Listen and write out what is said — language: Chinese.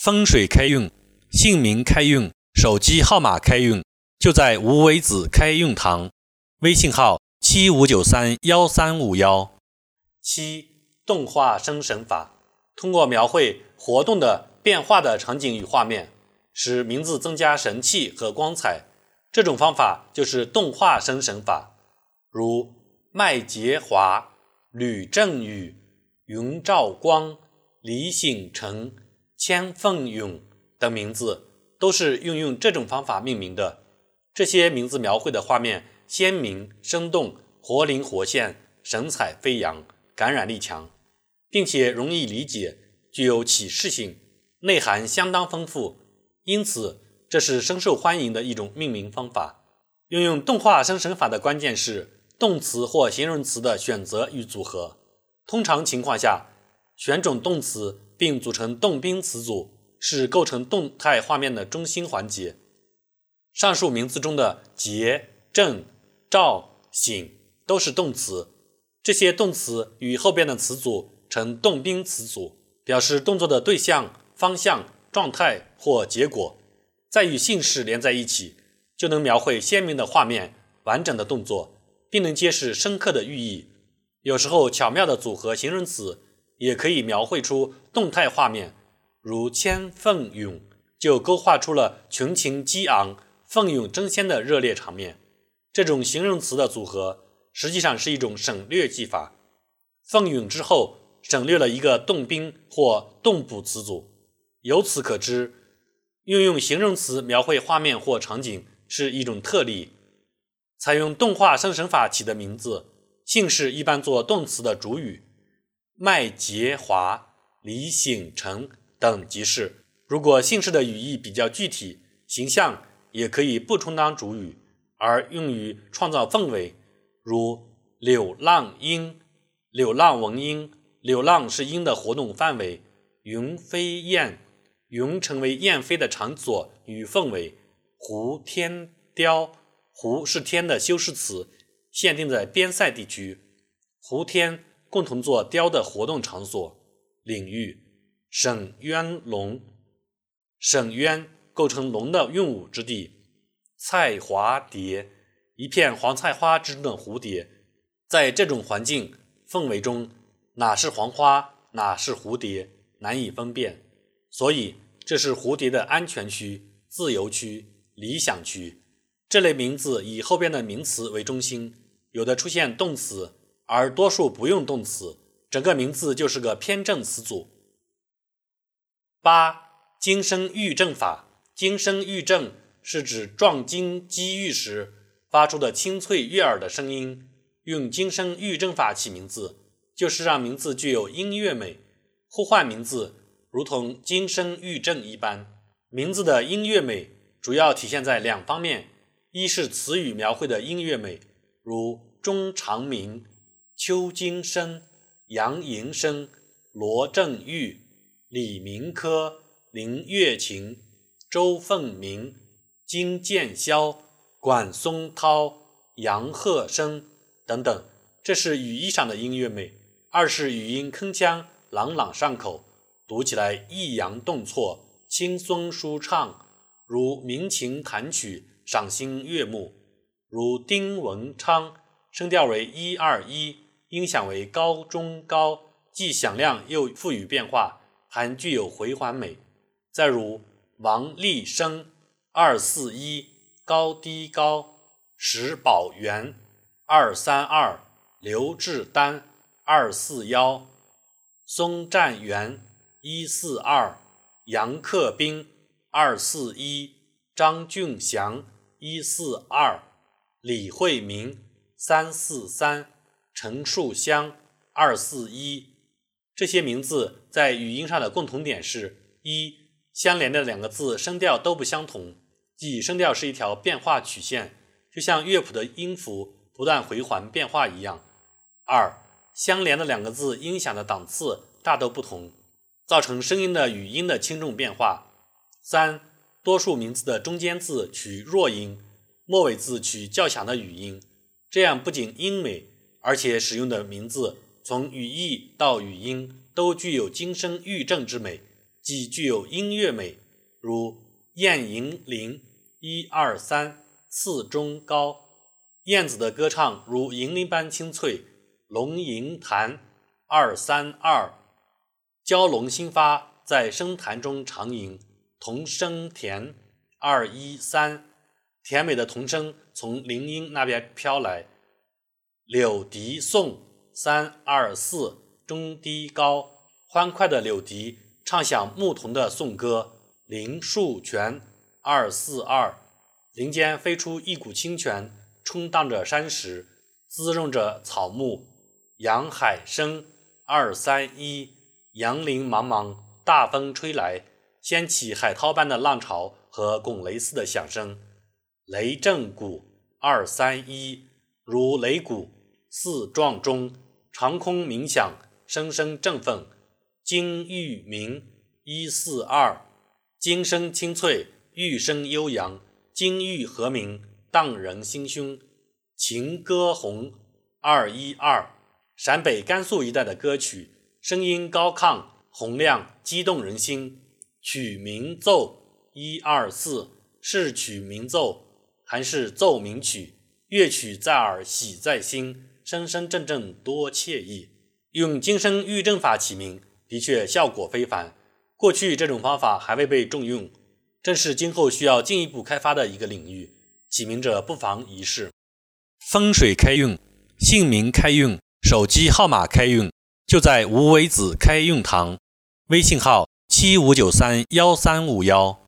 风水开运、姓名开运、手机号码开运，就在无为子开运堂。微信号：七五九三幺三五幺。七、动画生神法，通过描绘活动的变化的场景与画面，使名字增加神气和光彩。这种方法就是动画生神法，如麦洁华、吕正宇、云兆光、李醒成。千凤勇等名字都是运用这种方法命名的。这些名字描绘的画面鲜明生动、活灵活现、神采飞扬、感染力强，并且容易理解，具有启示性，内涵相当丰富。因此，这是深受欢迎的一种命名方法。运用动画生成法的关键是动词或形容词的选择与组合。通常情况下，选种动词。并组成动宾词组，是构成动态画面的中心环节。上述名字中的杰、正、赵、醒都是动词，这些动词与后边的词组成动宾词组，表示动作的对象、方向、状态或结果，再与姓氏连在一起，就能描绘鲜明的画面、完整的动作，并能揭示深刻的寓意。有时候巧妙的组合形容词。也可以描绘出动态画面，如千凤涌，就勾画出了群情激昂、奋勇争先的热烈场面。这种形容词的组合实际上是一种省略技法，奋勇之后省略了一个动宾或动补词组。由此可知，运用形容词描绘画面或场景是一种特例。采用动画生神法起的名字，姓氏一般做动词的主语。麦杰华、李醒成等即是。如果姓氏的语义比较具体、形象，也可以不充当主语，而用于创造氛围，如柳浪莺、柳浪闻莺。柳浪是莺的活动范围，云飞燕，云成为燕飞的场所与氛围。胡天雕，胡是天的修饰词，限定在边塞地区。胡天。共同做雕的活动场所领域，沈渊龙，沈渊构成龙的运舞之地。菜花蝶，一片黄菜花之中的蝴蝶，在这种环境氛围中，哪是黄花，哪是蝴蝶，难以分辨。所以，这是蝴蝶的安全区、自由区、理想区。这类名字以后边的名词为中心，有的出现动词。而多数不用动词，整个名字就是个偏正词组。八金声玉正法，金声玉正是指撞金击玉时发出的清脆悦耳的声音。用金声玉正法起名字，就是让名字具有音乐美。呼唤名字如同金声玉正一般。名字的音乐美主要体现在两方面：一是词语描绘的音乐美，如钟长鸣。邱金生、杨银生、罗正玉、李明科、林月琴、周凤鸣、金建霄、管松涛、杨鹤生等等，这是语义上的音乐美；二是语音铿锵、朗朗上口，读起来抑扬顿挫、轻松舒畅，如鸣琴弹曲，赏心悦目；如丁文昌，声调为一二一。音响为高中高，既响亮又富于变化，还具有回环美。再如王立生二四一高低高，石宝元二三二，刘志丹二四幺，松占元一四二，杨克斌二四一，张俊祥一四二，李慧明三四三。陈树香二四一，这些名字在语音上的共同点是：一、相连的两个字声调都不相同，即声调是一条变化曲线，就像乐谱的音符不断回环变化一样；二、相连的两个字音响的档次大都不同，造成声音的语音的轻重变化；三、多数名字的中间字取弱音，末尾字取较响的语音，这样不仅音美。而且使用的名字从语义到语音都具有金声玉振之美，即具有音乐美，如雁吟铃，一二三，四中高；燕子的歌唱如银铃般清脆，龙吟弹，二三二，蛟龙新发，在声潭中长吟，童声甜，二一三，甜美的童声从林荫那边飘来，柳笛颂，三二四，中低高，欢快的柳笛。唱响牧童的颂歌，林树泉二四二，林间飞出一股清泉，冲荡着山石，滋润着草木。杨海生二三一，杨林茫茫，大风吹来，掀起海涛般的浪潮和拱雷似的响声。雷震鼓二三一，如擂鼓，四撞钟，长空鸣响，声声振奋。金玉鸣一四二，金声清脆，玉声悠扬，金玉和鸣，荡人心胸。情歌红二一二，陕北甘肃一带的歌曲，声音高亢洪亮，激动人心。曲名奏一二四，是曲名奏还是奏鸣曲？乐曲在耳，喜在心，声声阵阵多惬意。用金生玉正法起名。的确效果非凡。过去这种方法还未被重用，正是今后需要进一步开发的一个领域。起名者不妨一试。风水开运，姓名开运，手机号码开运，就在无为子开运堂。微信号：七五九三幺三五幺。